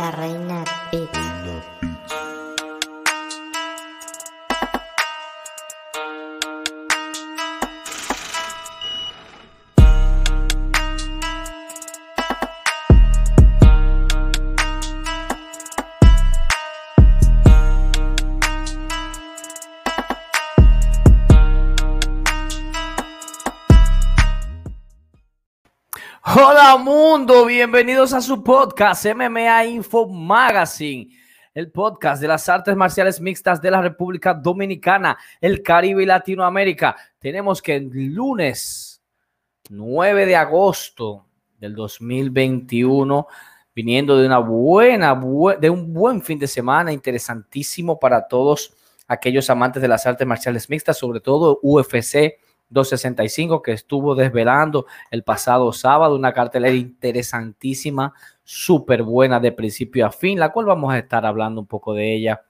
La reina Beats. Mundo, bienvenidos a su podcast MMA Info Magazine, el podcast de las artes marciales mixtas de la República Dominicana, el Caribe y Latinoamérica. Tenemos que el lunes 9 de agosto del 2021, viniendo de una buena, bu- de un buen fin de semana, interesantísimo para todos aquellos amantes de las artes marciales mixtas, sobre todo UFC 265 que estuvo desvelando el pasado sábado, una cartelera interesantísima, súper buena de principio a fin, la cual vamos a estar hablando un poco de ella.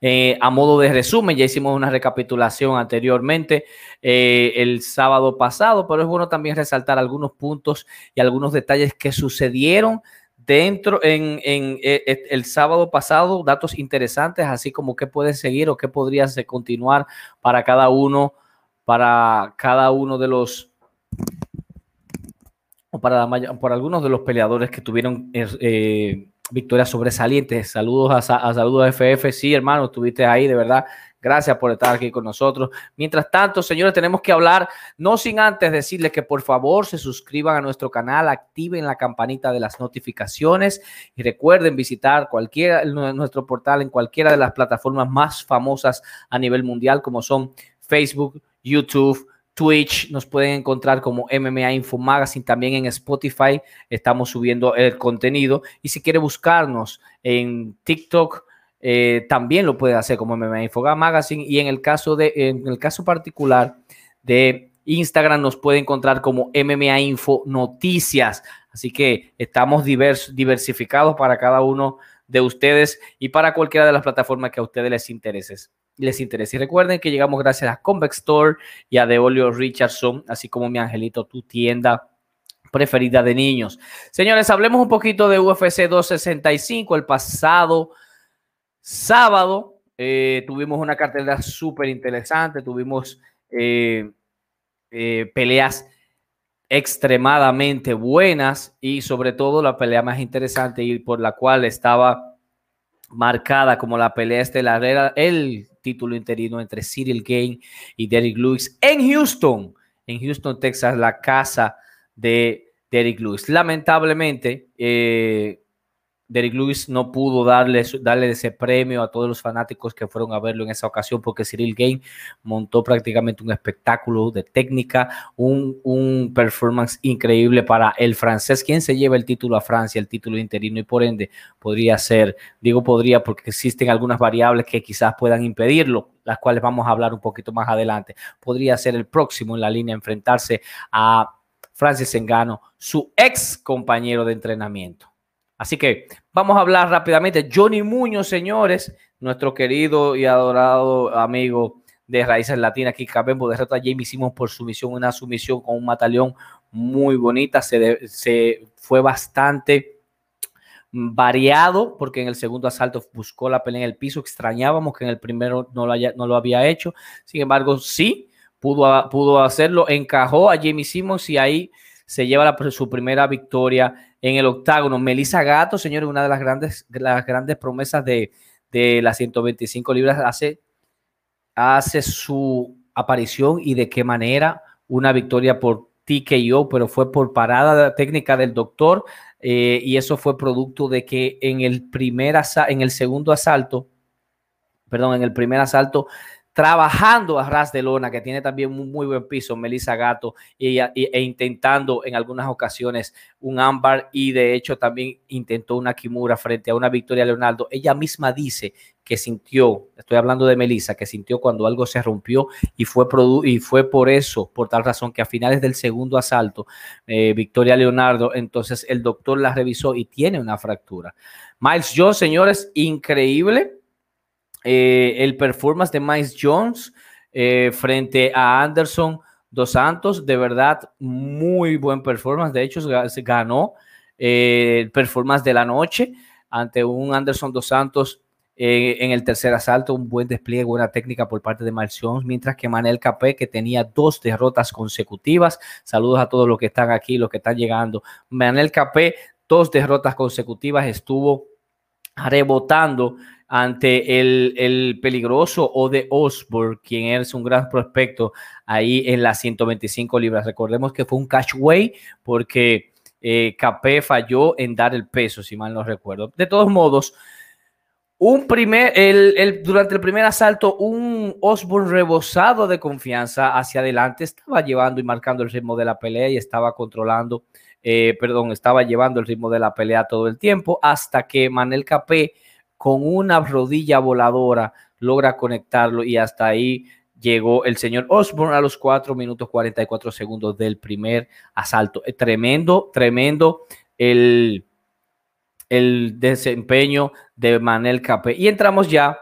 Eh, a modo de resumen, ya hicimos una recapitulación anteriormente eh, el sábado pasado, pero es bueno también resaltar algunos puntos y algunos detalles que sucedieron dentro en, eh, el sábado pasado, datos interesantes, así como qué puede seguir o qué podría continuar para cada uno para cada uno de los o para, la por algunos de los peleadores que tuvieron eh, victorias sobresalientes. Saludos a, Sa- a saludos a FF, sí, hermano, estuviste ahí, de verdad. Gracias por estar aquí con nosotros. Mientras tanto, señores, tenemos que hablar, no sin antes decirles que por favor se suscriban a nuestro canal, activen la campanita de las notificaciones y recuerden visitar cualquiera nuestro portal en cualquiera de las plataformas más famosas a nivel mundial, como son Facebook, YouTube, Twitch, nos pueden encontrar como MMA Info Magazine, también en Spotify estamos subiendo el contenido. Y si quiere buscarnos en TikTok, eh, también lo puede hacer como MMA Info Magazine. Y en el caso de, en el caso particular de Instagram nos puede encontrar como MMA Info Noticias, así que estamos divers, diversificados para cada uno de ustedes y para cualquiera de las plataformas que a ustedes les interese les interese. Y recuerden que llegamos gracias a Convex Store y a Deolio Richardson, así como mi angelito, tu tienda preferida de niños. Señores, hablemos un poquito de UFC 265. El pasado sábado eh, tuvimos una cartelera súper interesante, tuvimos eh, eh, peleas extremadamente buenas y sobre todo la pelea más interesante y por la cual estaba marcada como la pelea estelar era el título interino entre Cyril Gain y Derrick Lewis en Houston, en Houston, Texas, la casa de Derrick Lewis. Lamentablemente, eh, Derrick Lewis no pudo darle, darle ese premio a todos los fanáticos que fueron a verlo en esa ocasión porque Cyril Gain montó prácticamente un espectáculo de técnica, un, un performance increíble para el francés, quien se lleva el título a Francia, el título interino y por ende podría ser, digo podría porque existen algunas variables que quizás puedan impedirlo, las cuales vamos a hablar un poquito más adelante. Podría ser el próximo en la línea enfrentarse a Francis Engano, su ex compañero de entrenamiento. Así que vamos a hablar rápidamente. Johnny Muñoz, señores, nuestro querido y adorado amigo de Raíces Latinas, aquí Cabembo derrota a Jamie Simons por sumisión, una sumisión con un mataleón muy bonita. Se, fue bastante variado porque en el segundo asalto buscó la pelea en el piso. Extrañábamos que en el primero no lo, haya, no lo había hecho. Sin embargo, sí pudo, pudo hacerlo. Encajó a Jamie Simons y ahí se lleva su primera victoria en el octágono. Melissa Gato, señores, una de las grandes, las grandes promesas de, de las 125 libras, hace, hace su aparición y de qué manera una victoria por TKO, pero fue por parada técnica del doctor eh, y eso fue producto de que en el primer en el segundo asalto, perdón, en el primer asalto trabajando a ras de lona, que tiene también un muy buen piso, Melissa Gato, y, e, intentando en algunas ocasiones un ámbar y de hecho también intentó una Kimura frente a una Victoria Leonardo. Ella misma dice que sintió, estoy hablando de Melissa, que sintió cuando algo se rompió y fue, y fue por eso, por tal razón que a finales del segundo asalto, eh, Victoria Leonardo, entonces el doctor la revisó y tiene una fractura. Miles Jones, señores, increíble eh, el performance de Miles Jones eh, frente a Anderson Dos Santos, de verdad, muy buen performance. De hecho, ganó eh, el performance de la noche. ante un Anderson dos Santos eh, en el tercer asalto, un buen despliegue, buena técnica por parte de Marción, mientras que Manel Capé, que tenía dos derrotas consecutivas. Saludos a todos los que están aquí, los que están llegando. Manel Capé, dos derrotas consecutivas, estuvo rebotando ante el, el peligroso Ode Osborne, quien es un gran prospecto ahí en las 125 libras. Recordemos que fue un catchway porque eh, Capé falló en dar el peso, si mal no recuerdo. De todos modos, un primer, el, durante el primer asalto, un Osborne rebosado de confianza hacia adelante estaba llevando y marcando el ritmo de la pelea y estaba controlando, eh, perdón, estaba llevando el ritmo de la pelea todo el tiempo hasta que Manel Capé con una rodilla voladora logra conectarlo y hasta ahí llegó el señor Osborne a los 4 minutos 44 segundos del primer asalto. Tremendo, tremendo el el desempeño de Manel Capé. Y entramos ya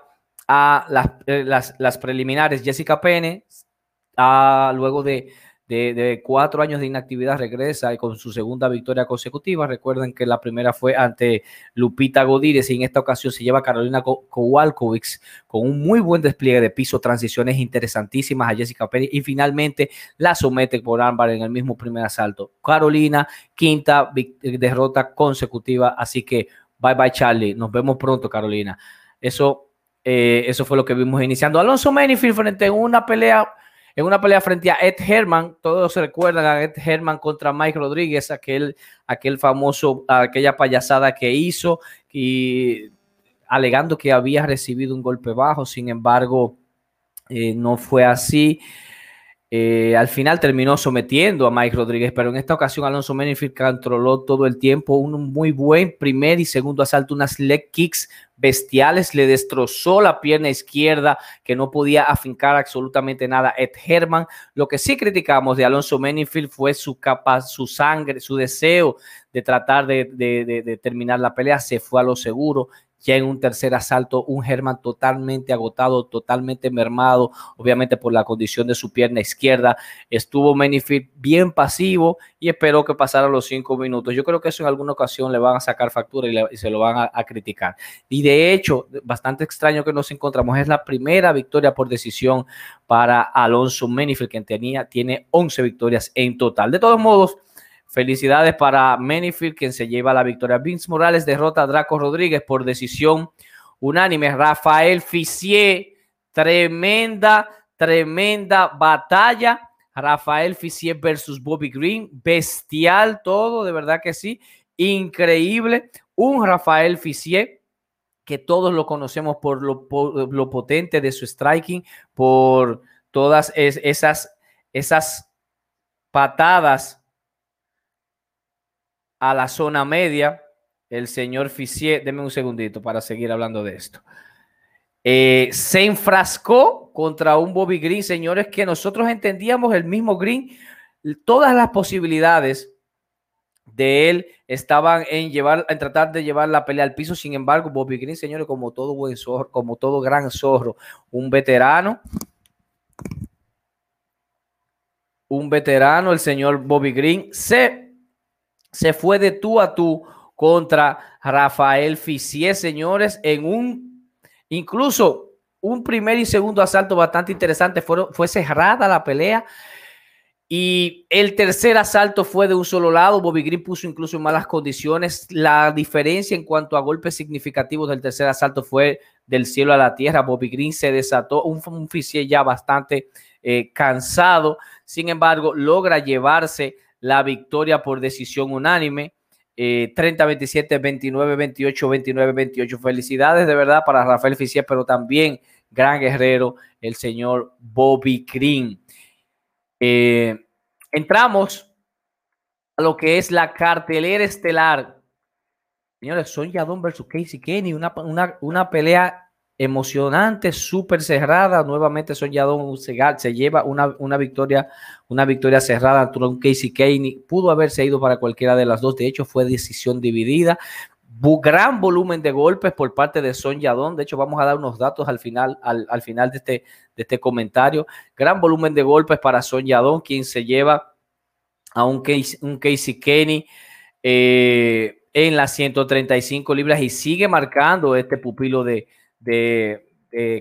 a las, eh, las, preliminares. Jessica Pene, a, luego de de, cuatro años de inactividad regresa y con su segunda victoria consecutiva. Recuerden que la primera fue ante Lupita Godírez y en esta ocasión se lleva Carolina Kowalkovic con un muy buen despliegue de piso, transiciones interesantísimas a Jessica Pérez y finalmente la somete por ámbar en el mismo primer asalto. Carolina, quinta derrota consecutiva, así que bye bye Charlie, nos vemos pronto Carolina. Eso, eh, eso fue lo que vimos iniciando. Alonso Manifield frente a una pelea en una pelea frente a Ed Herman, todos se recuerdan a Ed Herman contra Mike Rodríguez, aquel, aquel famoso, aquella payasada que hizo y alegando que había recibido un golpe bajo, sin embargo, eh, no fue así. Eh, al final terminó sometiendo a Mike Rodríguez, pero en esta ocasión Alonso Menifield controló todo el tiempo. Un muy buen primer y segundo asalto, unas leg kicks bestiales, le destrozó la pierna izquierda que no podía afincar absolutamente nada Ed Herman. Lo que sí criticamos de Alonso Menifield fue su capaz, su sangre, su deseo de tratar de, de terminar la pelea, se fue a lo seguro, ya en un tercer asalto, un Herman totalmente agotado, totalmente mermado, obviamente por la condición de su pierna izquierda. Estuvo Manifield bien pasivo y esperó que pasara los cinco minutos. Yo creo que eso en alguna ocasión le van a sacar factura y, se lo van a, criticar. Y de hecho, bastante extraño que nos encontramos, es la primera victoria por decisión para Alonso Manifield, que tenía, tiene 11 victorias en total. De todos modos, Felicidades para Menifield, quien se lleva la victoria. Vince Morales derrota a Draco Rodríguez por decisión unánime. Rafael Fisier, tremenda, tremenda batalla. Rafael Fisier versus Bobby Green, bestial todo, de verdad que sí, increíble. Un Rafael Fisier que todos lo conocemos por lo, lo potente de su striking, por todas esas, esas patadas a la zona media. El señor Fisier, deme un segundito para seguir hablando de esto. Eh, se enfrascó contra un Bobby Green, señores, que nosotros entendíamos el mismo Green. Todas las posibilidades de él estaban en llevar, en tratar de llevar la pelea al piso. Sin embargo, Bobby Green, señores, como todo buen zorro, como todo gran zorro, un veterano, un veterano, el señor Bobby Green, se se fue de tú a tú contra Rafael Fisier, señores, en un, incluso un primer y segundo asalto bastante interesante. fue cerrada la pelea. Y el tercer asalto fue de un solo lado. Bobby Green puso incluso en malas condiciones. La diferencia en cuanto a golpes significativos del tercer asalto fue del cielo a la tierra. Bobby Green se desató, un, un ya bastante eh, cansado. Sin embargo, logra llevarse la victoria por decisión unánime. 30-27, 29-28, 29-28. Felicidades de verdad para Rafael Fisier, pero también gran guerrero, el señor Bobby Green. Eh, entramos a lo que es la cartelera estelar. Señores, Son Yadon versus Casey Kenny, una, una, una pelea emocionante, súper cerrada. Nuevamente Son Yadon se, lleva una, una, victoria, una victoria cerrada ante un Casey Caney. Pudo haberse ido para cualquiera de las dos. De hecho, fue decisión dividida. gran volumen de golpes por parte de Son Yadon. De hecho, vamos a dar unos datos al final, al, final de, este, de este comentario. Gran volumen de golpes para Son Yadon, quien se lleva a un Casey, un Kenny. Eh, en las 135 libras y sigue marcando este pupilo de,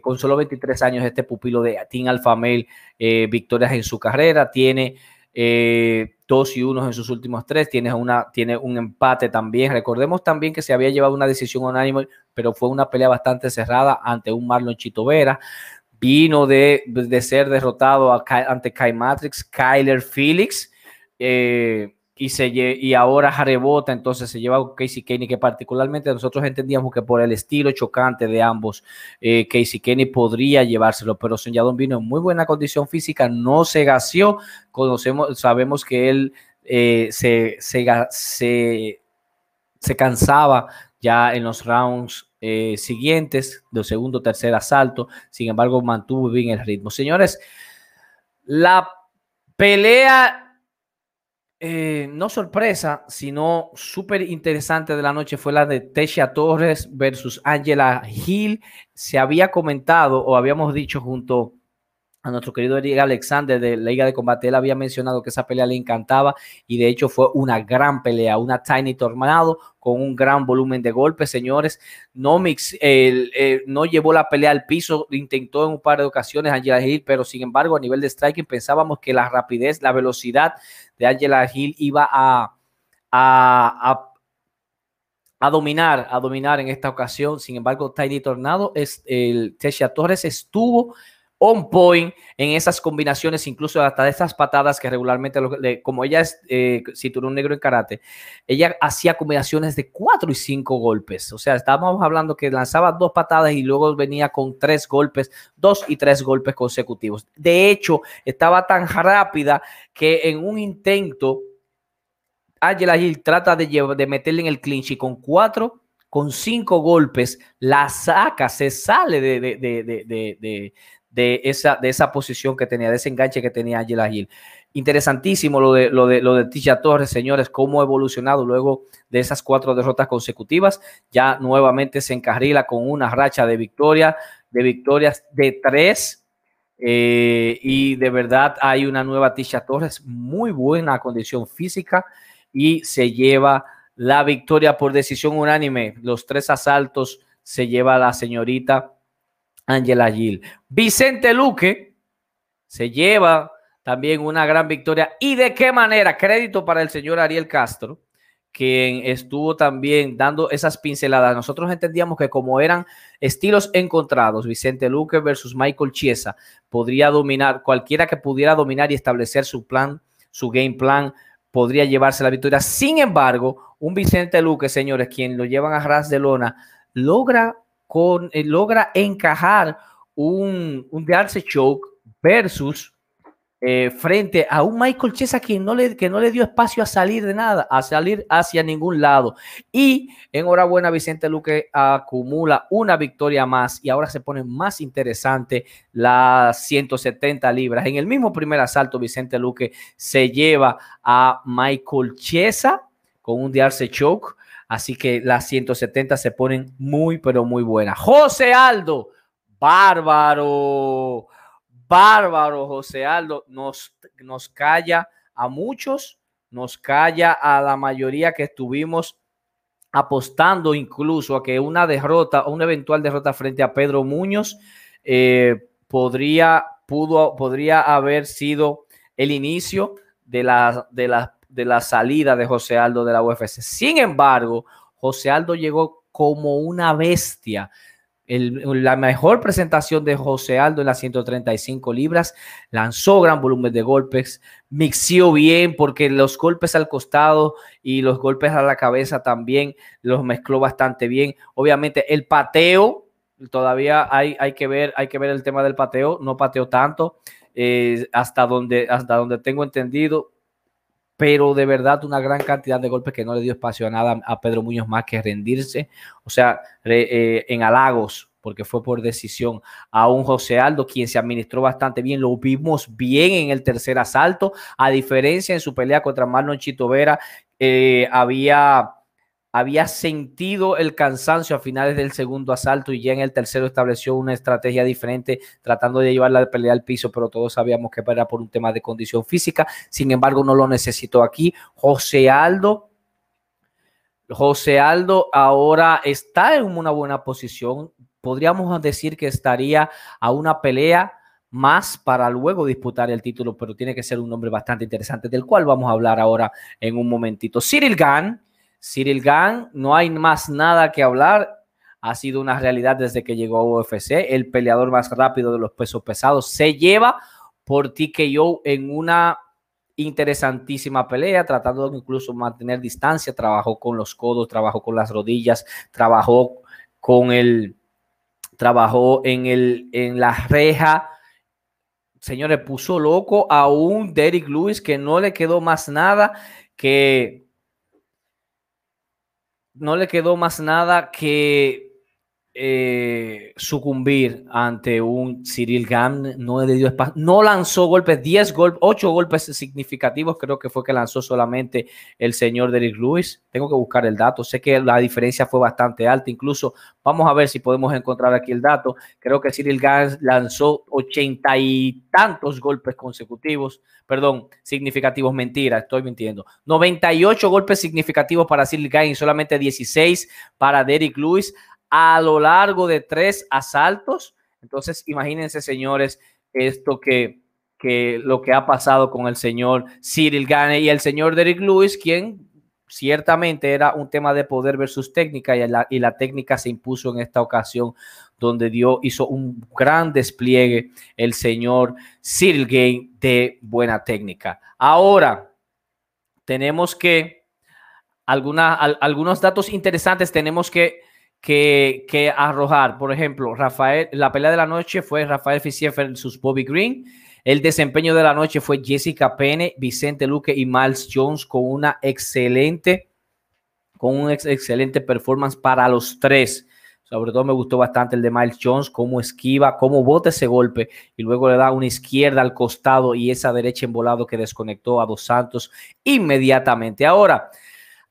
con solo 23 años, este pupilo de Team Alpha Male, eh, victorias en su carrera. Tiene eh, dos y unos en sus últimos tres. Tiene, una, tiene un empate también. Recordemos también que se había llevado una decisión unánime, pero fue una pelea bastante cerrada ante un Marlon Chitovera. Vino de, ser derrotado ante Kai Matrix, Kyler Felix. Eh, y, se, y ahora rebota, entonces se lleva Casey Kenny, que particularmente nosotros entendíamos que por el estilo chocante de ambos, eh, Casey Kenny podría llevárselo, pero Soñadón vino en muy buena condición física, no se gaseó, conocemos, sabemos que él eh, se, se, se, cansaba ya en los rounds eh, siguientes, del segundo, tercer asalto, sin embargo mantuvo bien el ritmo. Señores, la pelea eh, no sorpresa, sino súper interesante de la noche fue la de Tesha Torres versus Angela Hill. Se había comentado o habíamos dicho junto a nuestro querido Eric Alexander de la Liga de Combate, él había mencionado que esa pelea le encantaba y de hecho fue una gran pelea, una Tiny Tornado con un gran volumen de golpes, señores. No, mix, no llevó la pelea al piso, intentó en un par de ocasiones Angela Hill, pero sin embargo a nivel de striking pensábamos que la rapidez, la velocidad de Angela Hill iba a, a, a dominar, a dominar en esta ocasión. Sin embargo, Tiny Tornado, es, el Tesha Torres estuvo on point en esas combinaciones, incluso hasta de esas patadas que regularmente, como ella es eh, cinturón negro en karate, ella hacía combinaciones de cuatro y cinco golpes. O sea, estábamos hablando que lanzaba dos patadas y luego venía con tres golpes, dos y tres golpes consecutivos. De hecho, estaba tan rápida que en un intento, Angela Hill trata de, de meterle en el clinch y con cuatro con cinco golpes, la saca, se sale de, de, de, de esa, de esa posición que tenía, de ese enganche que tenía Angela Hill. Interesantísimo lo de, lo de, lo de Tisha Torres, señores, cómo ha evolucionado luego de esas cuatro derrotas consecutivas. Ya nuevamente se encarrila con una racha de victoria, de victorias de tres. Eh, y de verdad hay una nueva Tisha Torres, muy buena condición física y se lleva la victoria por decisión unánime. Los tres asaltos se lleva la señorita Angela Gil. Vicente Luque se lleva también una gran victoria. ¿Y de qué manera? Crédito para el señor Ariel Castro, quien estuvo también dando esas pinceladas. Nosotros entendíamos que como eran estilos encontrados, Vicente Luque versus Michael Chiesa, podría dominar, cualquiera que pudiera dominar y establecer su plan, su game plan, podría llevarse la victoria. Sin embargo, un Vicente Luque, señores, quien lo llevan a ras de lona, logra eh, logra encajar un, un Darcy Choke versus eh, frente a un Michael Chesa que no, le, que no le dio espacio a salir de nada, a salir hacia ningún lado. Y enhorabuena, Vicente Luque acumula una victoria más y ahora se pone más interesante las 170 libras. En el mismo primer asalto, Vicente Luque se lleva a Michael Chesa con un Darcy Choke Así que las 170 se ponen muy, pero muy buenas. José Aldo, bárbaro, bárbaro José Aldo, nos, nos calla a muchos, nos calla a la mayoría que estuvimos apostando incluso a que una derrota, una eventual derrota frente a Pedro Muñoz eh, podría, pudo, podría haber sido el inicio de la, de la de la salida de José Aldo de la UFC. Sin embargo, José Aldo llegó como una bestia. la mejor presentación de José Aldo en las 135 libras, lanzó gran volumen de golpes, mixió bien porque los golpes al costado y los golpes a la cabeza también los mezcló bastante bien. Obviamente el pateo, todavía hay, hay, que, ver, hay que ver el tema del pateo, no pateó tanto, eh, hasta, donde, hasta donde tengo entendido, pero de verdad una gran cantidad de golpes que no le dio espacio a nada a Pedro Muñoz más que rendirse, o sea, eh, en halagos, porque fue por decisión a un José Aldo, quien se administró bastante bien, lo vimos bien en el tercer asalto, a diferencia en su pelea contra Marlon Chito Vera, eh, había había sentido el cansancio a finales del segundo asalto y ya en el tercero estableció una estrategia diferente tratando de llevar la pelea al piso, pero todos sabíamos que era por un tema de condición física. Sin embargo, no lo necesitó aquí. José Aldo José Aldo ahora está en una buena posición. Podríamos decir que estaría a una pelea más para luego disputar el título, pero tiene que ser un nombre bastante interesante, del cual vamos a hablar ahora en un momentito. Cyril Gann, Cyril Gann, no hay más nada que hablar, ha sido una realidad desde que llegó a UFC, el peleador más rápido de los pesos pesados, se lleva por TKO en una interesantísima pelea, tratando de incluso mantener distancia, trabajó con los codos, trabajó con las rodillas, trabajó con el, trabajó en el, en la reja, señores, puso loco a un Derrick Lewis que no le quedó más nada que no le quedó más nada que eh, sucumbir ante un Cyril Gam, no dio espacio, no lanzó golpes, 10 golpes, 8 golpes significativos, creo que fue que lanzó solamente el señor Derrick Lewis. Tengo que buscar el dato, sé que la diferencia fue bastante alta, incluso vamos a ver si podemos encontrar aquí el dato. Creo que Cyril Gam lanzó 80 y tantos golpes consecutivos, perdón, significativos, mentira, estoy mintiendo. 98 golpes significativos para Cyril Gam y solamente 16 para Derrick Lewis a lo largo de tres asaltos. Entonces, imagínense, señores, esto que, que lo que ha pasado con el señor Cyril Gane y el señor Derek Lewis, quien ciertamente era un tema de poder versus técnica y la, y la técnica se impuso en esta ocasión donde dio, hizo un gran despliegue el señor Cyril Gane de buena técnica. Ahora, tenemos que, algunos datos interesantes tenemos que que, arrojar. Por ejemplo, Rafael, la pelea de la noche fue Rafael Fischer versus Bobby Green. El desempeño de la noche fue Jessica Pene, Vicente Luque y Miles Jones con una excelente, con un excelente performance para los tres. Sobre todo me gustó bastante el de Miles Jones, cómo esquiva, cómo bota ese golpe y luego le da una izquierda al costado y esa derecha en volado que desconectó a Dos Santos inmediatamente. Ahora,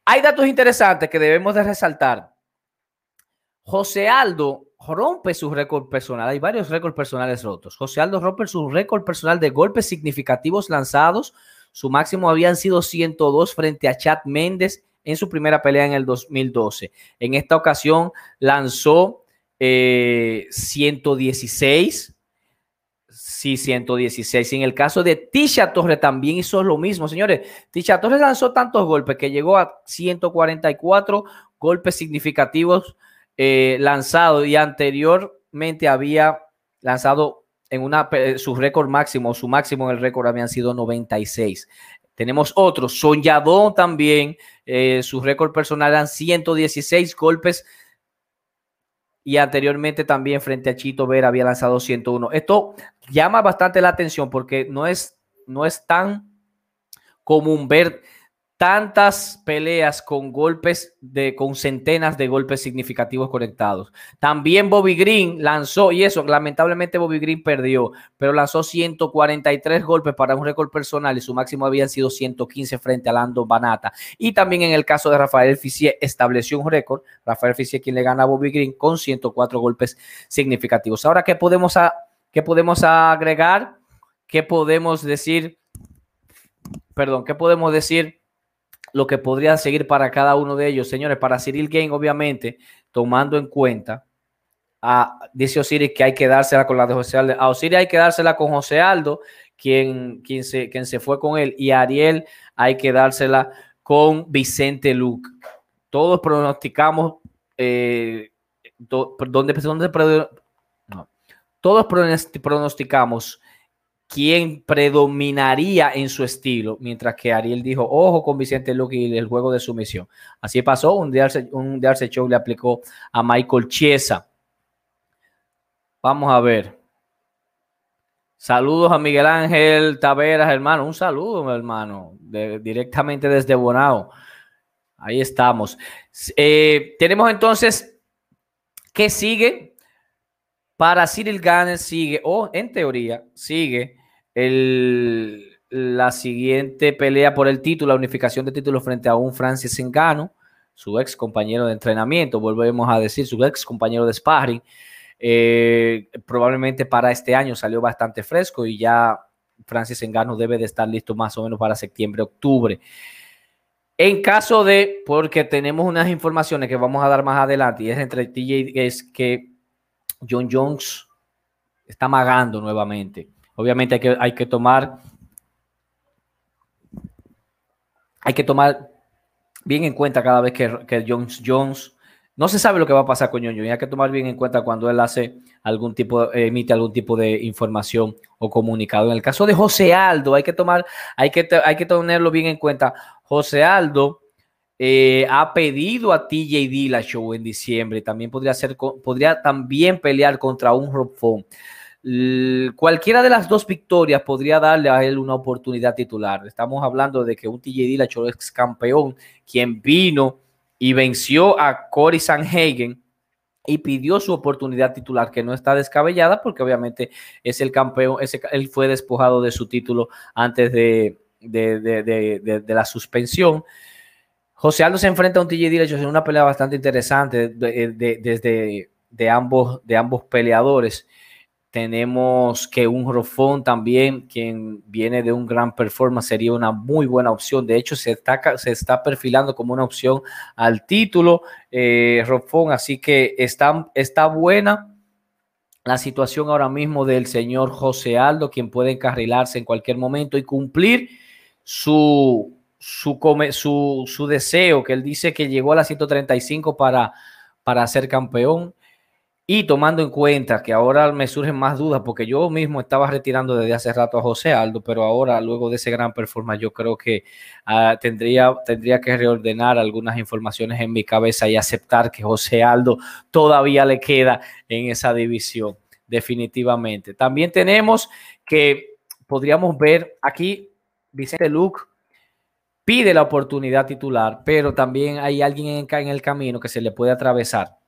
hay datos interesantes que debemos de resaltar. José Aldo rompe su récord personal. Hay varios récords personales rotos. José Aldo rompe su récord personal de golpes significativos lanzados. Su máximo habían sido 102 frente a Chad Méndez en su primera pelea en el 2012. En esta ocasión lanzó 116. Eh, sí, 116. Y en el caso de Tisha Torres también hizo lo mismo, señores. Tisha Torres lanzó tantos golpes que llegó a 144 golpes significativos eh, lanzado y anteriormente había lanzado en una su récord máximo, su máximo en el récord habían sido 96. Tenemos otro, Soñadón también, eh, su récord personal eran 116 golpes y anteriormente también frente a Chito Vera había lanzado 101. Esto llama bastante la atención porque no es, no es tan común ver tantas peleas con golpes de con centenas de golpes significativos conectados. También Bobby Green lanzó y eso lamentablemente Bobby Green perdió, pero lanzó 143 golpes para un récord personal y su máximo habían sido 115 frente a Lando Banata. Y también en el caso de Rafael Fissier estableció un récord, Rafael Fissier quien le gana a Bobby Green con 104 golpes significativos. Ahora qué podemos a, qué podemos agregar? ¿Qué podemos decir? Perdón, ¿qué podemos decir? Lo que podría seguir para cada uno de ellos. Señores, para Cyril Gain, obviamente, tomando en cuenta, a, dice Osiris que hay que dársela con la de José Aldo. A Osiris hay que dársela con José Aldo, quien, quien, se, quien se fue con él, y Ariel hay que dársela con Vicente Luke. Todos pronosticamos, eh, donde, todos pronosticamos quién predominaría en su estilo, mientras que Ariel dijo, ojo con Vicente Luque y el juego de sumisión. Así pasó, un Darce, un Show le aplicó a Michael Chiesa. Vamos a ver. Saludos a Miguel Ángel Taveras, hermano. Un saludo, hermano, directamente desde Bonao. Ahí estamos. Eh, tenemos entonces, ¿qué sigue? Para Cyril Gane sigue, o en teoría, sigue la siguiente pelea por el título, la unificación de títulos frente a un Francis Engano, su ex compañero de entrenamiento, volvemos a decir, su ex compañero de sparring. Eh, probablemente para este año salió bastante fresco y ya Francis Engano debe de estar listo más o menos para septiembre, octubre. En caso de, porque tenemos unas informaciones que vamos a dar más adelante, y es entre TJ, es que John Jones está magando nuevamente. Obviamente hay que, hay que tomar, hay que tomar bien en cuenta cada vez que, que Jones Jones no se sabe lo que va a pasar con John Jones. Hay que tomar bien en cuenta cuando él hace algún tipo, emite algún tipo de información o comunicado. En el caso de José Aldo, hay que tomar, hay que, hay que tenerlo bien en cuenta. José Aldo eh, ha pedido a TJ show en diciembre. También podría ser, podría también pelear contra un Rob Font. Cualquiera de las dos victorias podría darle a él una oportunidad titular. Estamos hablando de que un TJ show ex campeón, quien vino y venció a Cory Sanhagen y pidió su oportunidad titular, que no está descabellada porque obviamente es el campeón, ese, él fue despojado de su título antes de, la suspensión. José Aldo se enfrenta a un TJ Dillashaw en una pelea bastante interesante desde de, ambos, de ambos peleadores. Tenemos que un Rofón también, quien viene de un gran performance, sería una muy buena opción. De hecho, se está, se está perfilando como una opción al título, eh, Rofón. Así que está, está buena la situación ahora mismo del señor José Aldo, quien puede encarrilarse en cualquier momento y cumplir su, su, su, deseo, que él dice que llegó a la 135 para, para ser campeón. Y tomando en cuenta que ahora me surgen más dudas, porque yo mismo estaba retirando desde hace rato a José Aldo, pero ahora, luego de ese gran performance, yo creo que ah, tendría, tendría que reordenar algunas informaciones en mi cabeza y aceptar que José Aldo todavía le queda en esa división, definitivamente. También tenemos que podríamos ver aquí Vicente Luke pide la oportunidad titular, pero también hay alguien en, el camino que se le puede atravesar.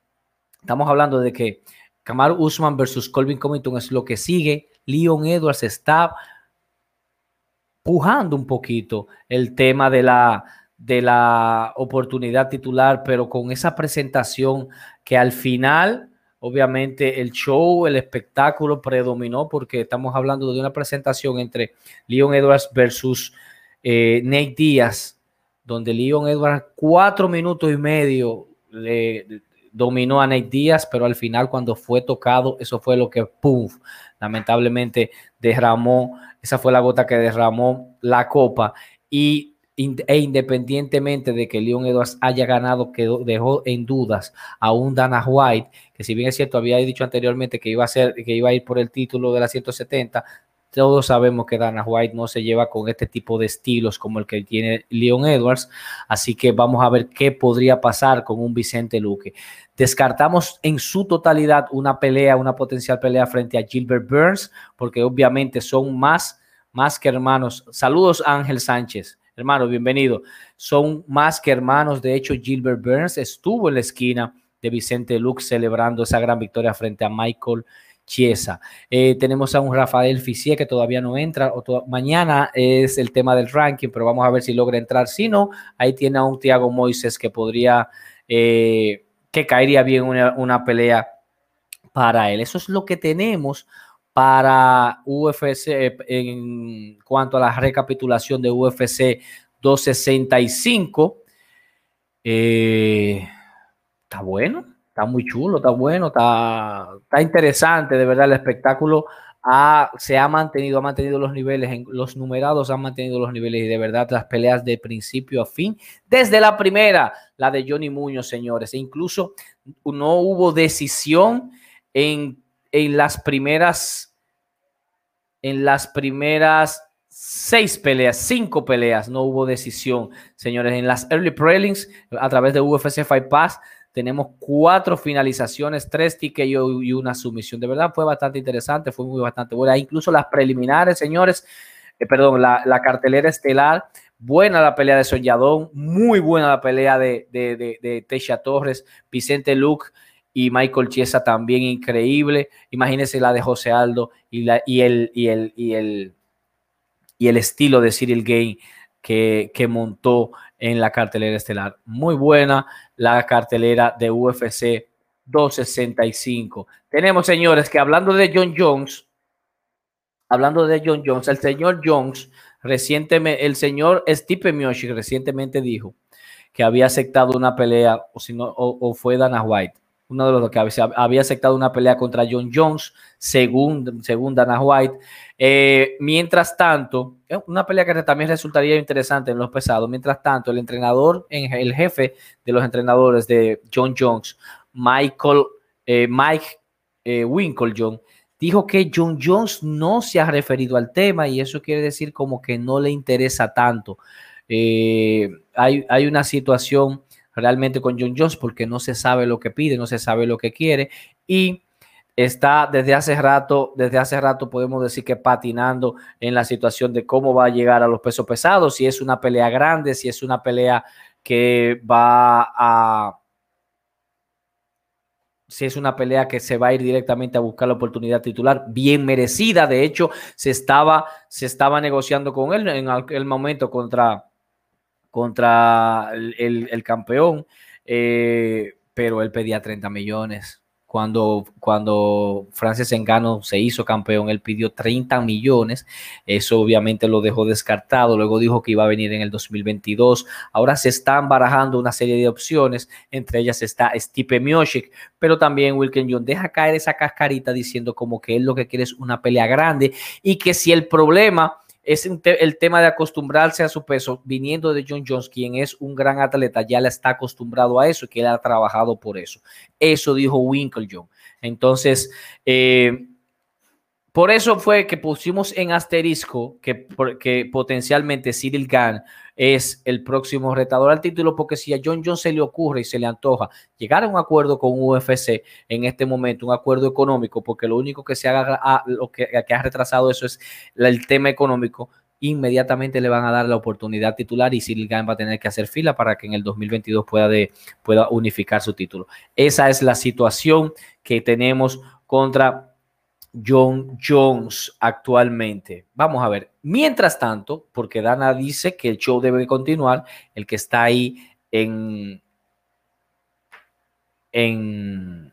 Estamos hablando de que Kamar Usman versus Colvin Covington es lo que sigue. Leon Edwards está pujando un poquito el tema de la, de la oportunidad titular, pero con esa presentación que al final, obviamente, el show, el espectáculo predominó porque estamos hablando de una presentación entre Leon Edwards versus eh, Nate Díaz, donde Leon Edwards cuatro minutos y medio le dominó a Nate Díaz, pero al final cuando fue tocado, eso fue lo que, ¡pum!, lamentablemente derramó, esa fue la gota que derramó la copa y e independientemente de que Leon Edwards haya ganado, quedó, dejó en dudas a un Dana White, que si bien es cierto, había dicho anteriormente que iba a ser, que iba a ir por el título de la 170, todos sabemos que Dana White no se lleva con este tipo de estilos como el que tiene Leon Edwards, así que vamos a ver qué podría pasar con un Vicente Luque. Descartamos en su totalidad una pelea, una potencial pelea frente a Gilbert Burns, porque obviamente son más, más que hermanos. Saludos Ángel Sánchez. Hermano, bienvenido. Son más que hermanos. De hecho, Gilbert Burns estuvo en la esquina de Vicente Luque celebrando esa gran victoria frente a Michael Chiesa. Eh, tenemos a un Rafael Fisier que todavía no entra. mañana es el tema del ranking, pero vamos a ver si logra entrar. Si no, ahí tiene a un Thiago Moises que podría, eh, que caería bien una, pelea para él. Eso es lo que tenemos para UFC eh, en cuanto a la recapitulación de UFC 265. está bueno está muy chulo, está bueno, está, está interesante, de verdad, el espectáculo se ha mantenido, ha mantenido los niveles, en, los numerados han mantenido los niveles y de verdad las peleas de principio a fin, desde la primera, la de Johnny Muñoz, señores, e incluso no hubo decisión en, en las primeras, en las primeras seis peleas, cinco peleas, no hubo decisión, señores, en las early prelims a través de UFC Fight Pass tenemos cuatro finalizaciones, tres tickets y una sumisión. De verdad fue bastante interesante, fue muy bastante buena. Incluso las preliminares, señores, eh, perdón, la, cartelera estelar, buena la pelea de Soñadón, muy buena la pelea de, de, de, Torres, Vicente Luke y Michael Chiesa también increíble. Imagínense la de José Aldo y, la, y, el, y, el, y, el, y el estilo de Cyril Gay que, que montó en la cartelera estelar. Muy buena la cartelera de UFC 265. Tenemos, señores, que hablando de John Jones, hablando de John Jones, el señor Jones recientemente, el señor Stipe Miocic recientemente dijo que había aceptado una pelea, o, si no, o, fue Dana White, uno de los que había aceptado una pelea contra John Jones, según, según Dana White. Eh, mientras tanto, una pelea que también resultaría interesante en los pesados. Mientras tanto, el entrenador, el jefe de los entrenadores de John Jones, Michael, eh, Mike eh, Winklejohn, dijo que John Jones no se ha referido al tema y eso quiere decir como que no le interesa tanto. Eh, hay, hay una situación realmente con John Jones porque no se sabe lo que pide, no se sabe lo que quiere y está desde hace rato, desde hace rato podemos decir que patinando en la situación de cómo va a llegar a los pesos pesados, si es una pelea grande, si es una pelea que va a si es una pelea que se va a ir directamente a buscar la oportunidad titular, bien merecida. De hecho, se estaba, se estaba negociando con él en aquel momento contra, contra el, campeón, eh, pero él pedía 30 millones. Cuando, cuando Francis Engano se hizo campeón, él pidió 30 millones. Eso obviamente lo dejó descartado. Luego dijo que iba a venir en el 2022. Ahora se están barajando una serie de opciones. Entre ellas está Stipe Miocic, pero también Wilken John deja caer esa cascarita diciendo como que él lo que quiere es una pelea grande y que si el problema es el tema de acostumbrarse a su peso, viniendo de John Jones, quien es un gran atleta, ya le está acostumbrado a eso y que él ha trabajado por eso. Eso dijo Winklejohn. Entonces, eh, por eso fue que pusimos en asterisco que, potencialmente Cyril Gann es el próximo retador al título, porque si a John Jones se le ocurre y se le antoja llegar a un acuerdo con UFC en este momento, un acuerdo económico, porque lo único que se haga, ah, lo que, ha retrasado eso es el tema económico, inmediatamente le van a dar la oportunidad titular y Cyril Gann va a tener que hacer fila para que en el 2022 pueda, de, pueda unificar su título. Esa es la situación que tenemos contra John Jones actualmente. Vamos a ver. Mientras tanto, porque Dana dice que el show debe continuar, el que está ahí en, en,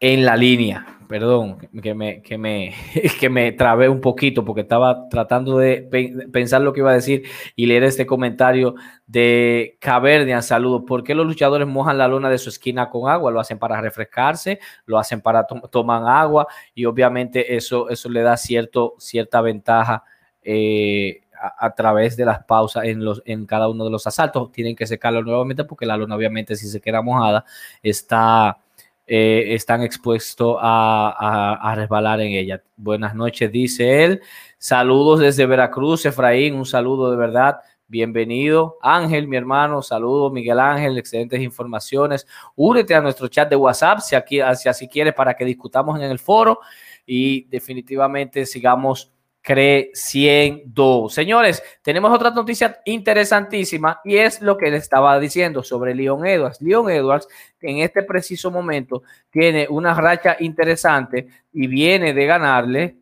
en la línea perdón, que me, que, me, que me trabé un poquito porque estaba tratando de pensar lo que iba a decir y leer este comentario de Cavernia. Saludos. ¿Por qué los luchadores mojan la lona de su esquina con agua? Lo hacen para refrescarse, lo hacen para tomar agua y obviamente eso, eso le da cierto, cierta ventaja. Eh, a, través de las pausas en, los, en cada uno de los asaltos. Tienen que secarlo nuevamente porque la lona obviamente si se queda mojada está eh, están expuestos a, resbalar en ella. Buenas noches, dice él. Saludos desde Veracruz, Efraín, un saludo de verdad. Bienvenido. Ángel, mi hermano, saludos. Miguel Ángel, excelentes informaciones. Únete a nuestro chat de WhatsApp si, si así quieres para que discutamos en el foro y definitivamente sigamos creciendo. Señores, tenemos otra noticia interesantísima y es lo que le estaba diciendo sobre Leon Edwards. Leon Edwards, en este preciso momento tiene una racha interesante y viene de ganarle,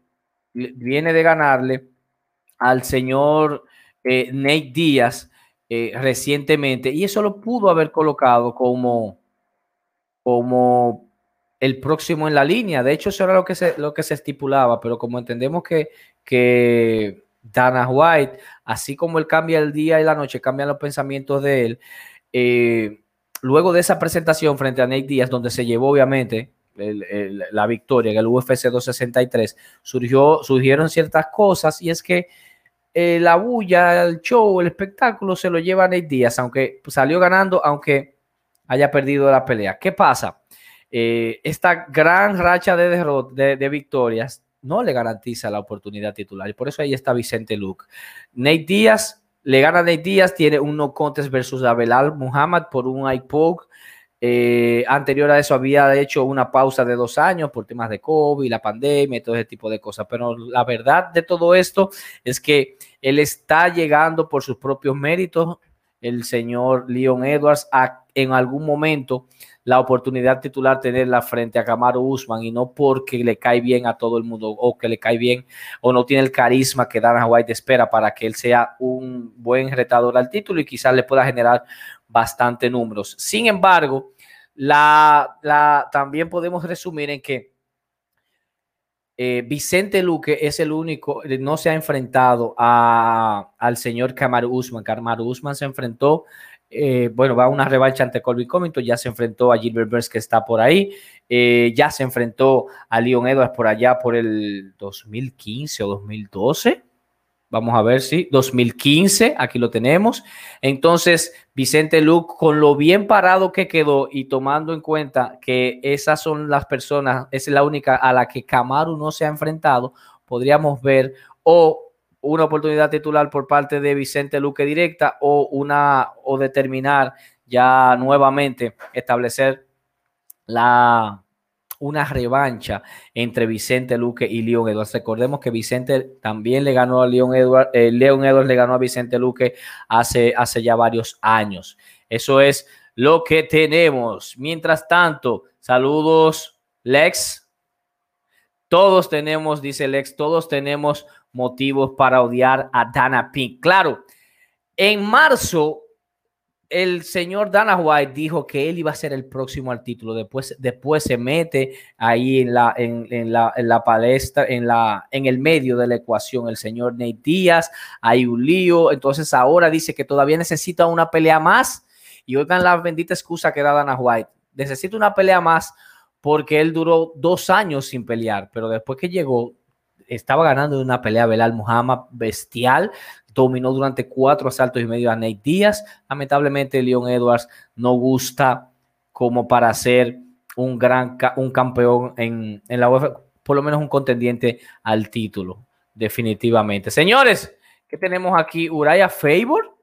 viene de ganarle al señor eh, Nate Díaz eh, recientemente y eso lo pudo haber colocado como, como el próximo en la línea. De hecho, eso era lo que se, lo que se estipulaba, pero como entendemos que que Dana White, así como él cambia el día y la noche, cambian los pensamientos de él. Eh, luego de esa presentación frente a Nate Díaz, donde se llevó obviamente la victoria en el UFC 263, surgió, surgieron ciertas cosas y es que eh, la bulla, el show, el espectáculo se lo lleva a Nate Díaz, aunque salió ganando, aunque haya perdido la pelea. ¿Qué pasa? Eh, esta gran racha de, de victorias no le garantiza la oportunidad titular. Y por eso ahí está Vicente Luke. Nate Díaz, le gana Nate Díaz, tiene un no contest versus Abelal Muhammad por un IPOG. Eh, anterior a eso había hecho una pausa de dos años por temas de COVID, la pandemia y todo ese tipo de cosas. Pero la verdad de todo esto es que él está llegando por sus propios méritos, el señor Leon Edwards, en algún momento la oportunidad titular tenerla frente a Camaro Usman y no porque le cae bien a todo el mundo o que le cae bien o no tiene el carisma que Dana White espera para que él sea un buen retador al título y quizás le pueda generar bastante números. Sin embargo, la, también podemos resumir en que eh, Vicente Luque es el único, eh, no se ha enfrentado a, al señor Kamaru Usman. Kamaru Usman se enfrentó, eh, bueno, va a una revancha ante Colby Covington, ya se enfrentó a Gilbert Burns que está por ahí, ya se enfrentó a Leon Edwards por allá por el 2015 o 2012 Vamos a ver si 2015, aquí lo tenemos. Entonces, Vicente Luke, con lo bien parado que quedó y tomando en cuenta que esas son las personas, es la única a la que Camaro no se ha enfrentado, podríamos ver o una oportunidad titular por parte de Vicente Luque directa o una o determinar ya nuevamente establecer la una revancha entre Vicente Luque y Leon Edwards. Recordemos que Vicente también le ganó a Leon Edwards, eh, Leon Edwards le ganó a Vicente Luque hace, hace ya varios años. Eso es lo que tenemos. Mientras tanto, saludos, Lex. Todos tenemos, dice Lex, todos tenemos motivos para odiar a Dana Pink. Claro, en marzo el señor Dana White dijo que él iba a ser el próximo al título. Después, después se mete ahí en la, en, la, palestra, en, la, en el medio de la ecuación, el señor Nate Díaz. Hay un lío. Entonces ahora dice que todavía necesita una pelea más. Y oigan la bendita excusa que da Dana White. Necesita una pelea más porque él duró dos años sin pelear. Pero después que llegó, estaba ganando una pelea Belal Muhammad bestial dominó durante cuatro asaltos y medio a Nate Díaz. Lamentablemente, Leon Edwards no gusta como para ser un gran un campeón en, la UFC, por lo menos un contendiente al título, definitivamente. Señores, ¿qué tenemos aquí? Uraya Favor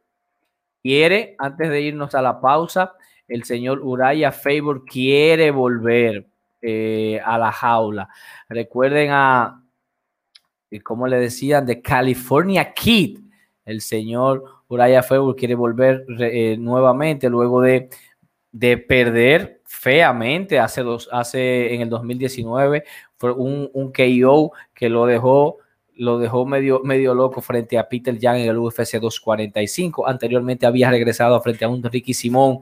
quiere, antes de irnos a la pausa, el señor Uraya Favor quiere volver eh, a la jaula. Recuerden a, como le decían, de California Kid, el señor Uraya Feuer quiere volver eh, nuevamente luego de, de, perder feamente hace, dos, hace en el 2019 fue un, un KO que lo dejó lo dejó medio, medio loco frente a Peter Young en el UFC 245. Anteriormente había regresado frente a un Ricky Simón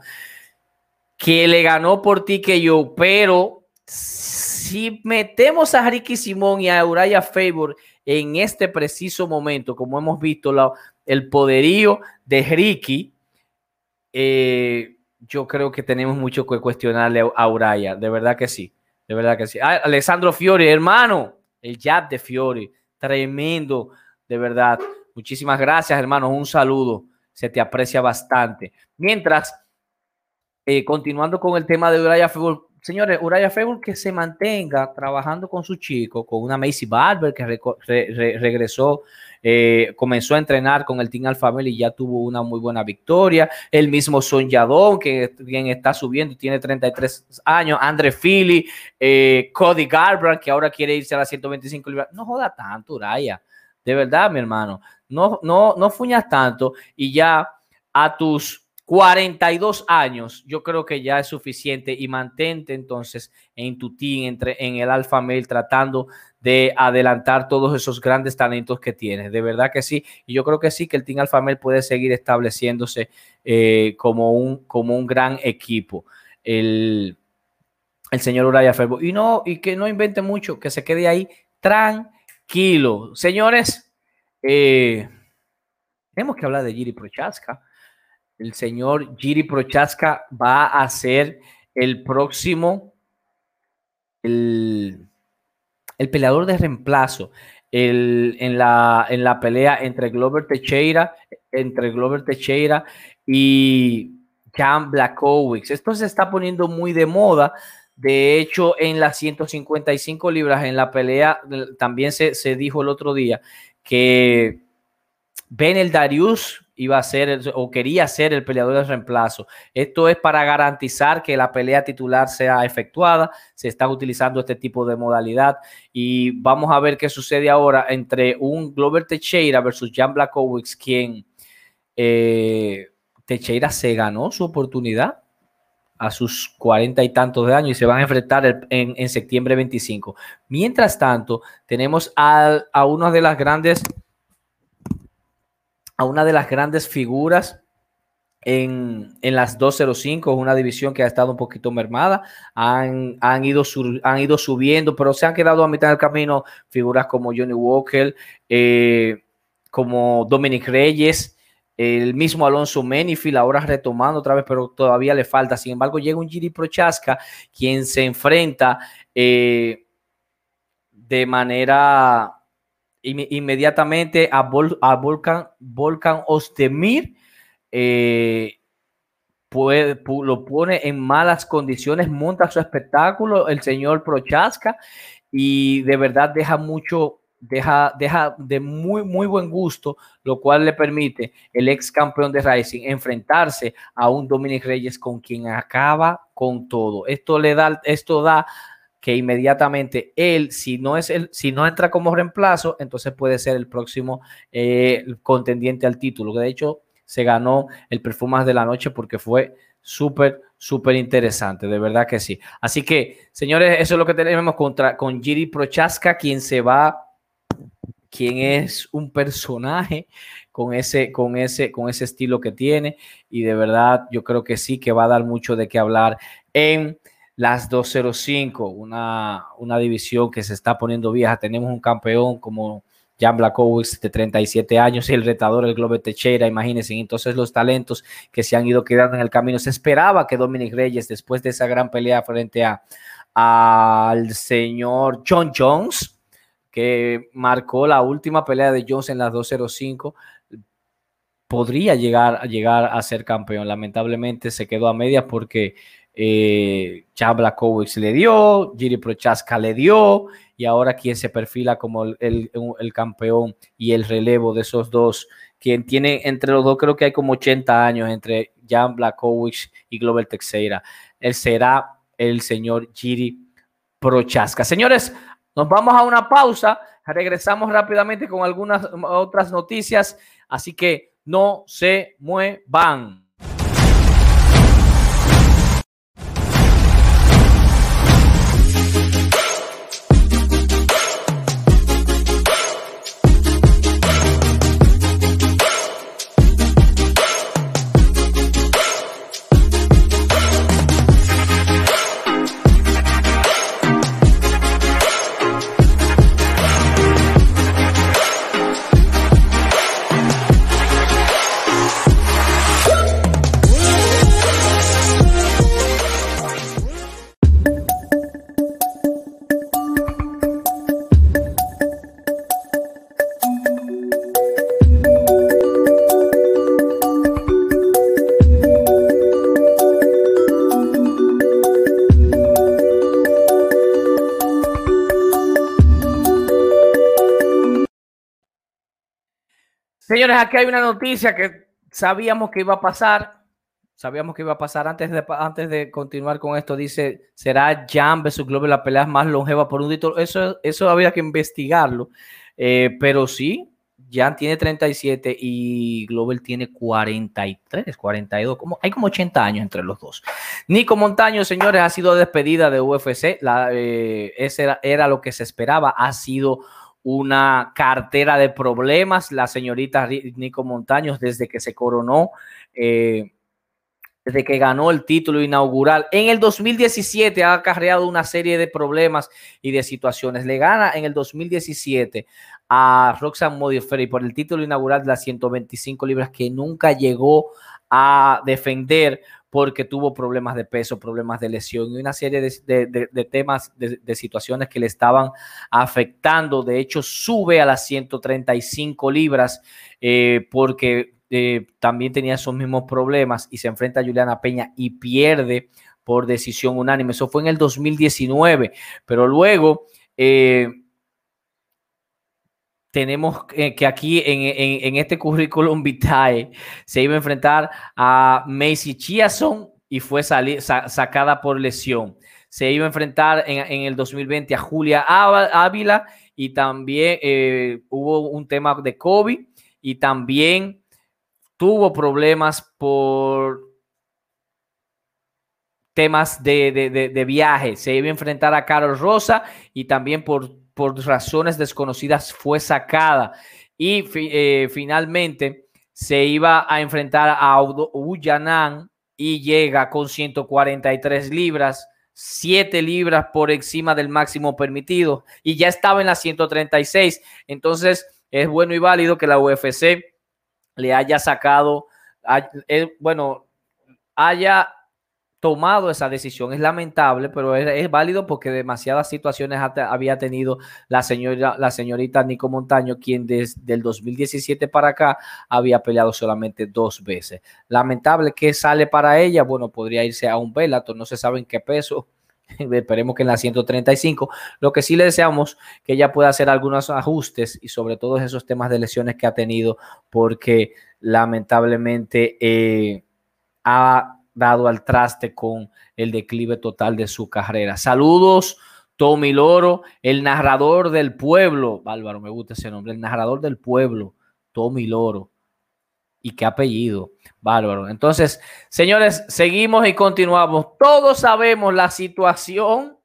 que le ganó por ti que yo, pero si metemos a Ricky Simón y a Uraya Favor en este preciso momento, como hemos visto, el poderío de Ricky, eh, yo creo que tenemos mucho que cuestionarle a Uraya, de verdad que sí, de verdad que sí. Ah, Alessandro Fiori, hermano, el jab de Fiori, tremendo, de verdad. Muchísimas gracias, hermano, un saludo, se te aprecia bastante. Mientras, eh, continuando con el tema de Uraya Fútbol, señores, Uraya Facebook que se mantenga trabajando con su chico, con una Macy Barber que regresó eh, comenzó a entrenar con el Team Alpha y ya tuvo una muy buena victoria. El mismo Son Yadon, que quien está subiendo, tiene 33 años. Andre Philly, eh, Cody Garbrandt, que ahora quiere irse a las 125 libras. No joda tanto, Uraya. De verdad, mi hermano. No, no, no fuñas tanto y ya a tus 42 años, yo creo que ya es suficiente y mantente entonces en tu team, entre, en el Alpha Male, tratando de adelantar todos esos grandes talentos que tiene. De verdad que sí. Y yo creo que sí, que el Team Alpha Male puede seguir estableciéndose eh, como, un, como un gran equipo. El, el señor Uraya Ferbo. Y, no, y que no invente mucho, que se quede ahí tranquilo. Señores, eh, tenemos que hablar de Giri Prochaska. El señor Giri Prochaska va a ser el próximo, el, el peleador de reemplazo en, la, en la pelea entre Glover Teixeira, entre Glover Teixeira y Jan Blakowicz. Esto se está poniendo muy de moda. De hecho, en las 155 libras, en la pelea, también se, se dijo el otro día que Benel Darius iba a ser o quería ser el peleador de reemplazo. Esto es para garantizar que la pelea titular sea efectuada. Se está utilizando este tipo de modalidad y vamos a ver qué sucede ahora entre un Glover Teixeira versus Jan Blakowicz, quien eh, Teixeira se ganó su oportunidad a sus cuarenta y tantos de años y se van a enfrentar en, septiembre 25. Mientras tanto, tenemos a una de las grandes a una de las grandes figuras en, las 205, es una división que ha estado un poquito mermada, han, han, ido han ido subiendo, pero se han quedado a mitad del camino figuras como Johnny Walker, eh, como Dominic Reyes, el mismo Alonso Menifil, ahora retomando otra vez, pero todavía le falta. Sin embargo, llega un Giri Prochaska, quien se enfrenta eh, de manera inmediatamente a, a Volkan, Volkan Ostemir, eh, puede, lo pone en malas condiciones, monta su espectáculo el señor Prochaska y de verdad deja mucho, deja, deja de muy, muy buen gusto, lo cual le permite el ex campeón de Racing enfrentarse a un Dominic Reyes con quien acaba con todo. Esto le da, esto da que inmediatamente él, si no es el, si no entra como reemplazo, entonces puede ser el próximo eh, contendiente al título. De hecho, se ganó el perfume de la noche porque fue súper, súper interesante, de verdad que sí. Así que, señores, eso es lo que tenemos contra, con Giri Prochaska, quien se va, quien es un personaje con ese, con ese, con ese estilo que tiene. Y de verdad, yo creo que sí, que va a dar mucho de qué hablar en las 205, una, una división que se está poniendo vieja. Tenemos un campeón como Jan Blakowicz de 37 años, el retador, el Globe Techera, imagínense, entonces los talentos que se han ido quedando en el camino. Se esperaba que Dominic Reyes, después de esa gran pelea frente a al señor John Jones, que marcó la última pelea de Jones en las 205, podría llegar, a llegar a ser campeón. Lamentablemente se quedó a medias porque eh, Jan Blakowicz le dio, Giri Prochaska le dio, y ahora quien se perfila como el, campeón y el relevo de esos dos, quien tiene entre los dos, creo que hay como 80 años entre Jan Blakowicz y Global Teixeira. Él será el señor Giri Prochaska. Señores, nos vamos a una pausa. Regresamos rápidamente con algunas otras noticias. Así que no se muevan. Señores, aquí hay una noticia que sabíamos que iba a pasar. Sabíamos que iba a pasar antes de, antes de continuar con esto. Dice, ¿será Jan versus Glover la pelea más longeva por un título? Eso, eso había que investigarlo. Eh, pero sí, Jan tiene 37 y Glover tiene 43, 42. Como, hay como 80 años entre los dos. Nico Montaño, señores, ha sido despedida de UFC. Eh, ese era lo que se esperaba. Ha sido una cartera de problemas. La señorita Nico Montaños, desde que se coronó, eh, desde que ganó el título inaugural en el 2017, ha acarreado una serie de problemas y de situaciones. Le gana en el 2017 a Roxanne Modiferri por el título inaugural de las 125 libras que nunca llegó a defender porque tuvo problemas de peso, problemas de lesión y una serie de, temas, de, situaciones que le estaban afectando. De hecho, sube a las 135 libras eh, porque eh, también tenía esos mismos problemas y se enfrenta a Juliana Peña y pierde por decisión unánime. Eso fue en el 2019, pero luego... Eh, tenemos que aquí en, este currículum vitae se iba a enfrentar a Macy Chiason y fue sacada por lesión. Se iba a enfrentar en, el 2020 a Julia Ávila y también eh, hubo un tema de COVID y también tuvo problemas por temas de, de viaje. Se iba a enfrentar a Carol Rosa y también por por razones desconocidas fue sacada y eh, finalmente se iba a enfrentar a Uyanan y llega con 143 libras, 7 libras por encima del máximo permitido y ya estaba en las 136. Entonces es bueno y válido que la UFC le haya sacado, eh, bueno, haya tomado esa decisión. Es lamentable, pero es, válido porque demasiadas situaciones había tenido la, señora, la señorita Nico Montaño, quien desde el 2017 para acá había peleado solamente dos veces. Lamentable que sale para ella, bueno, podría irse a un Bellator, no se sabe en qué peso. Esperemos que en la 135. Lo que sí le deseamos que ella pueda hacer algunos ajustes y sobre todo esos temas de lesiones que ha tenido, porque lamentablemente eh, ha dado al traste con el declive total de su carrera. Saludos, Tommy Loro, el narrador del pueblo. Bárbaro, me gusta ese nombre, el narrador del pueblo, Tommy Loro. Y qué apellido, bárbaro. Entonces, señores, seguimos y continuamos. Todos sabemos la situación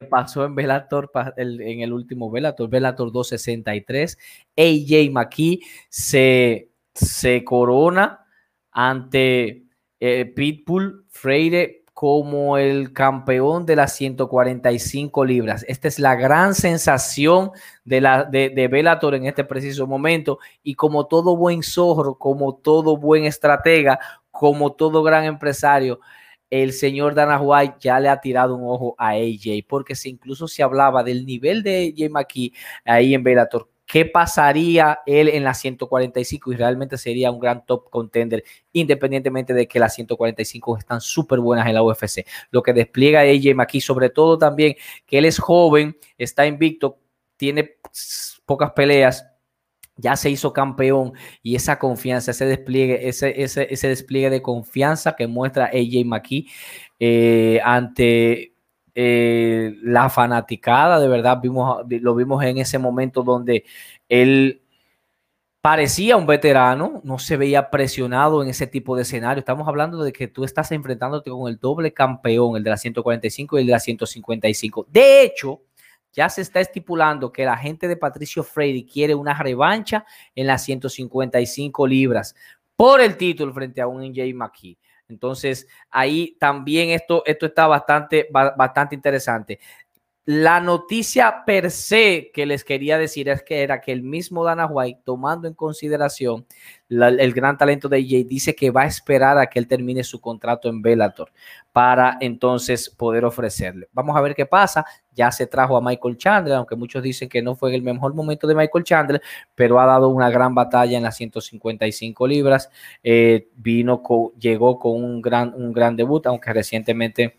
que pasó en Velator, en el último Velator, Velator 263. AJ McKee se, se corona ante eh, Pitbull Freire como el campeón de las 145 libras. Esta es la gran sensación de, la, de, de Bellator en este preciso momento. Y como todo buen zorro, como todo buen estratega, como todo gran empresario, el señor Dana White ya le ha tirado un ojo a AJ, porque si incluso se hablaba del nivel de AJ McKee ahí en Bellator, qué pasaría él en la 145 y realmente sería un gran top contender, independientemente de que las 145 están súper buenas en la UFC. Lo que despliega AJ McKee, sobre todo también que él es joven, está invicto, tiene pocas peleas, ya se hizo campeón y esa confianza, ese despliegue, ese, ese, ese despliegue de confianza que muestra AJ McKee eh, ante eh, la fanaticada, de verdad, vimos, lo vimos en ese momento donde él parecía un veterano, no se veía presionado en ese tipo de escenario. Estamos hablando de que tú estás enfrentándote con el doble campeón, el de la 145 y el de la 155. De hecho, ya se está estipulando que la gente de Patricio Freire quiere una revancha en las 155 libras por el título frente a un NJ McKee. Entonces, ahí también esto, esto está bastante, bastante interesante. La noticia per se que les quería decir es que era que el mismo Dana White, tomando en consideración el gran talento de AJ, dice que va a esperar a que él termine su contrato en Bellator para entonces poder ofrecerle. Vamos a ver qué pasa. Ya se trajo a Michael Chandler, aunque muchos dicen que no fue el mejor momento de Michael Chandler, pero ha dado una gran batalla en las 155 libras. Eh, vino, llegó con un gran, un gran debut, aunque recientemente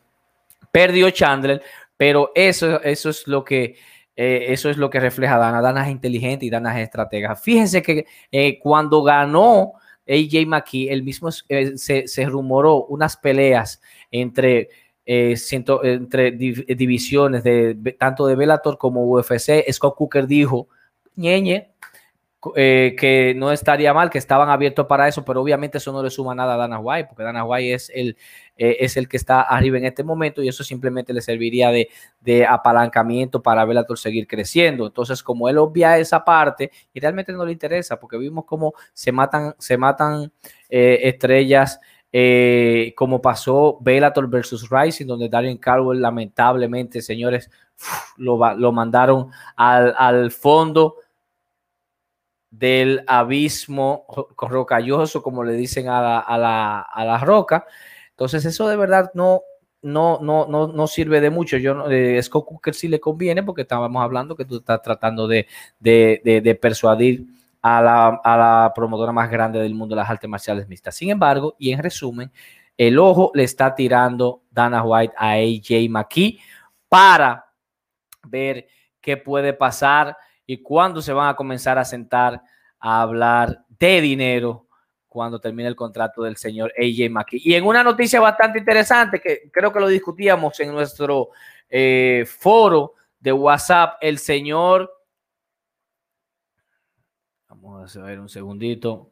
perdió Chandler, pero eso, eso es lo que eh, eso es lo que refleja Dana. Dana es inteligente y Dana es estratega. Fíjense que eh, cuando ganó AJ McKee, el mismo se, se, rumoró unas peleas entre, entre divisiones de tanto de Bellator como UFC. Scott Cooker dijo, ñeñe, eh, que no estaría mal, que estaban abiertos para eso, pero obviamente eso no le suma nada a Dana White, porque Dana White es el, eh, es el que está arriba en este momento y eso simplemente le serviría de, de apalancamiento para Bellator seguir creciendo. Entonces, como él obvia esa parte y realmente no le interesa, porque vimos cómo se matan, se matan eh, estrellas. Como pasó Bellator versus Rising, donde Darren Caldwell lamentablemente, señores, lo, mandaron al, fondo del abismo rocalloso, como le dicen a la, a roca. Entonces, eso de verdad no, no, no, no, no sirve de mucho. Yo, eh, Scott Cooker sí le conviene porque estábamos hablando que tú estás tratando de, persuadir a la, a la, promotora más grande del mundo de las artes marciales mixtas. Sin embargo, y en resumen, el ojo le está tirando Dana White a AJ McKee para ver qué puede pasar y cuándo se van a comenzar a sentar a hablar de dinero cuando termine el contrato del señor AJ McKee. Y en una noticia bastante interesante que creo que lo discutíamos en nuestro eh, foro de WhatsApp, el señor, vamos a ver un segundito,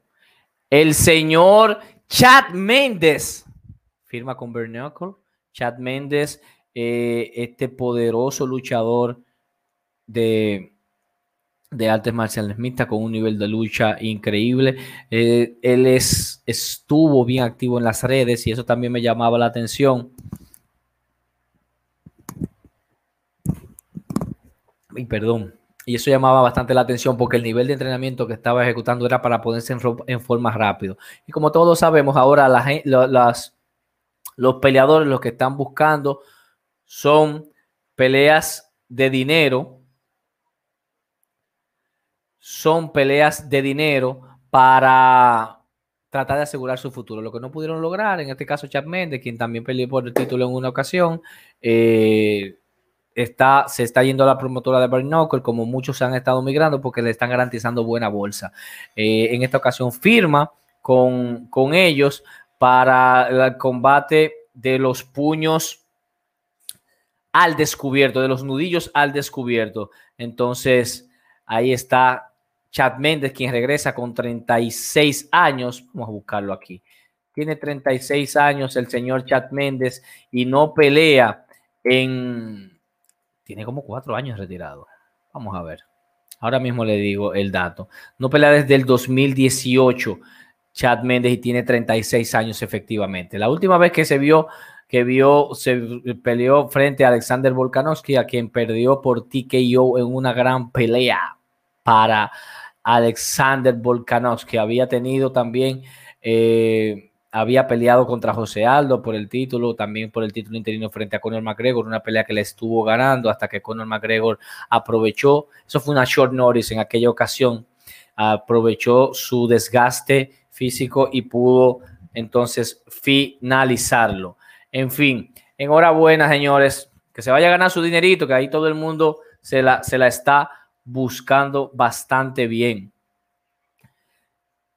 el señor Chad Méndez, firma con Bernacle, Chad Méndez, eh, este poderoso luchador de de artes marciales mixtas con un nivel de lucha increíble. Eh, él es, estuvo bien activo en las redes y eso también me llamaba la atención. Y perdón. Y eso llamaba bastante la atención porque el nivel de entrenamiento que estaba ejecutando era para ponerse en, forma rápido. Y como todos sabemos, ahora las, los peleadores los que están buscando son peleas de dinero son peleas de dinero para tratar de asegurar su futuro. Lo que no pudieron lograr, en este caso Chad Mendes, quien también peleó por el título en una ocasión, eh, está, se está yendo a la promotora de Barry Knuckle, como muchos han estado migrando porque le están garantizando buena bolsa. Eh, en esta ocasión firma con, con ellos para el combate de los puños al descubierto, de los nudillos al descubierto. Entonces, ahí está Chad Méndez, quien regresa con 36 años. Vamos a buscarlo aquí. Tiene 36 años el señor Chad Méndez y no pelea en... Tiene como cuatro años retirado. Vamos a ver. Ahora mismo le digo el dato. No pelea desde el 2018 Chad Méndez y tiene 36 años efectivamente. La última vez que se vio que vio, se peleó frente a Alexander Volkanovski, a quien perdió por TKO en una gran pelea para Alexander Volkanovski. Había tenido también, eh, había peleado contra José Aldo por el título, también por el título interino frente a Conor McGregor, una pelea que le estuvo ganando hasta que Conor McGregor aprovechó, eso fue una short notice en aquella ocasión, aprovechó su desgaste físico y pudo entonces finalizarlo. En fin, enhorabuena, señores, que se vaya a ganar su dinerito, que ahí todo el mundo se la, se la está buscando bastante bien.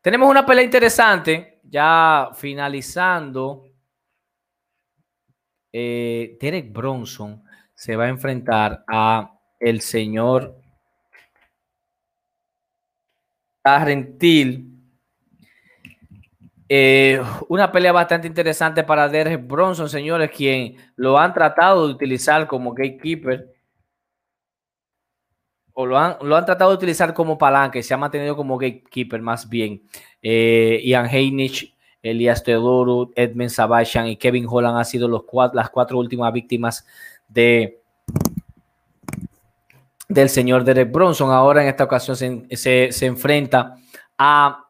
Tenemos una pelea interesante, ya finalizando. Eh, Derek Bronson se va a enfrentar a el señor Arrentil. Eh, una pelea bastante interesante para Derek Bronson, señores, quien lo han tratado de utilizar como gatekeeper o lo han, tratado de utilizar como palanque, se ha mantenido como gatekeeper más bien. Eh, Ian Heinich, Elias Teodoro, Edmund Sabachan y Kevin Holland han sido los las cuatro últimas víctimas de del señor Derek Bronson. Ahora en esta ocasión se, se enfrenta a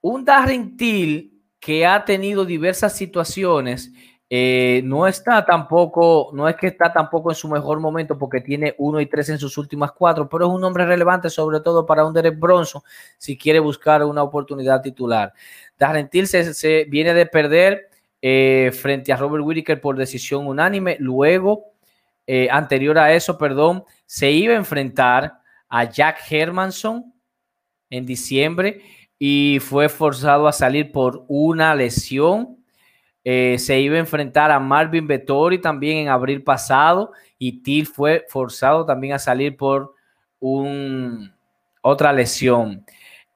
un Darren Till que ha tenido diversas situaciones eh, no está tampoco, no es que está tampoco en su mejor momento porque tiene uno y tres en sus últimas cuatro, pero es un hombre relevante sobre todo para un Derek si quiere buscar una oportunidad titular. Darren Till se, viene de perder eh, frente a Robert Whittaker por decisión unánime. Luego, eh, anterior a eso, perdón, se iba a enfrentar a Jack Hermanson en diciembre y fue forzado a salir por una lesión eh, se iba a enfrentar a Marvin Vettori también en abril pasado y Till fue forzado también a salir por otra lesión.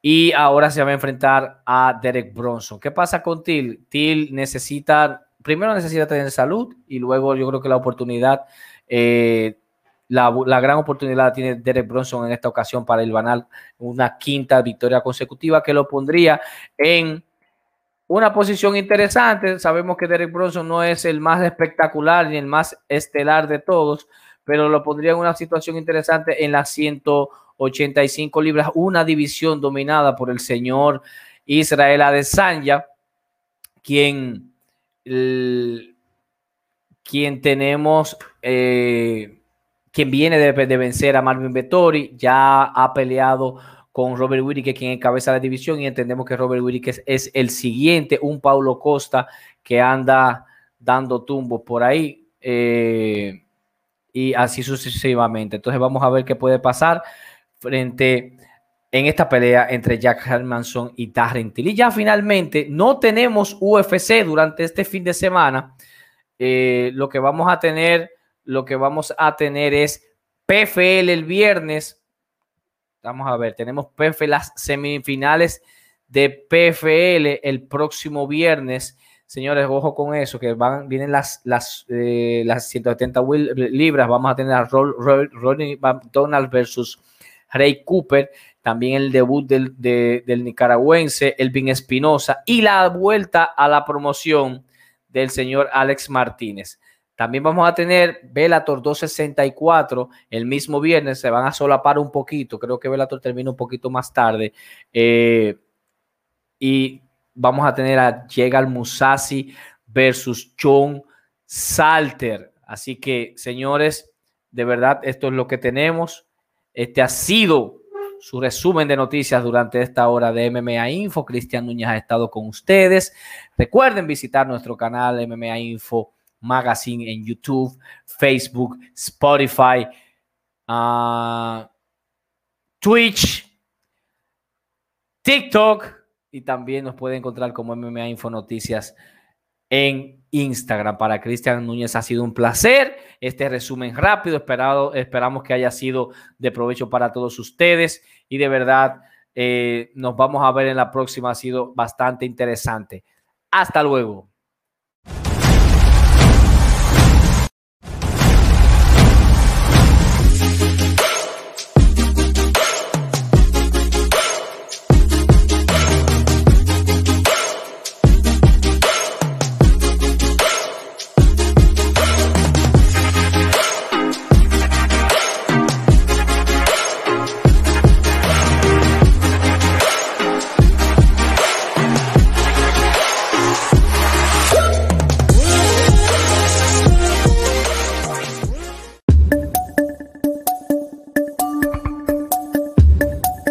Y ahora se va a enfrentar a Derek Bronson. ¿Qué pasa con Till? Till necesita, primero necesita tener salud y luego yo creo que la oportunidad, eh, la, la, gran oportunidad tiene Derek Bronson en esta ocasión para el banal una quinta victoria consecutiva que lo pondría en una posición interesante. Sabemos que Derek Bronson no es el más espectacular ni el más estelar de todos, pero lo pondría en una situación interesante en las 185 libras, una división dominada por el señor Israel Adesanya, quien, quien tenemos, eh, quien viene de, de vencer a Marvin Vettori, ya ha peleado con Robert Whittaker, quien encabeza la división, y entendemos que Robert Whittaker es, el siguiente, un Paulo Costa que anda dando tumbos por ahí, eh, y así sucesivamente. Entonces vamos a ver qué puede pasar frente en esta pelea entre Jack Hermanson y Darren. Y ya finalmente no tenemos UFC durante este fin de semana. Eh, lo que vamos a tener, lo que vamos a tener es PFL el viernes Vamos a ver, tenemos PF, las semifinales de PFL el próximo viernes. Señores, ojo con eso, que van, vienen las, las, eh, las 170 libras. Vamos a tener a Ronnie McDonald versus Ray Cooper, también el debut del, del nicaragüense Elvin Espinosa y la vuelta a la promoción del señor Alex Martínez. También vamos a tener Velator 264 el mismo viernes. Se van a solapar un poquito. Creo que Velator termina un poquito más tarde. Eh, y vamos a tener a Jegal Musashi versus John Salter. Así que, señores, de verdad, esto es lo que tenemos. Este ha sido su resumen de noticias durante esta hora de MMA Info. Cristian Núñez ha estado con ustedes. Recuerden visitar nuestro canal MMA Info Magazine en YouTube, Facebook, Spotify, ah, Twitch, TikTok y también nos puede encontrar como MMA Info Noticias en Instagram. Para Cristian Núñez ha sido un placer. Este resumen rápido, esperado, esperamos que haya sido de provecho para todos ustedes y de verdad eh, nos vamos a ver en la próxima. Ha sido bastante interesante. Hasta luego.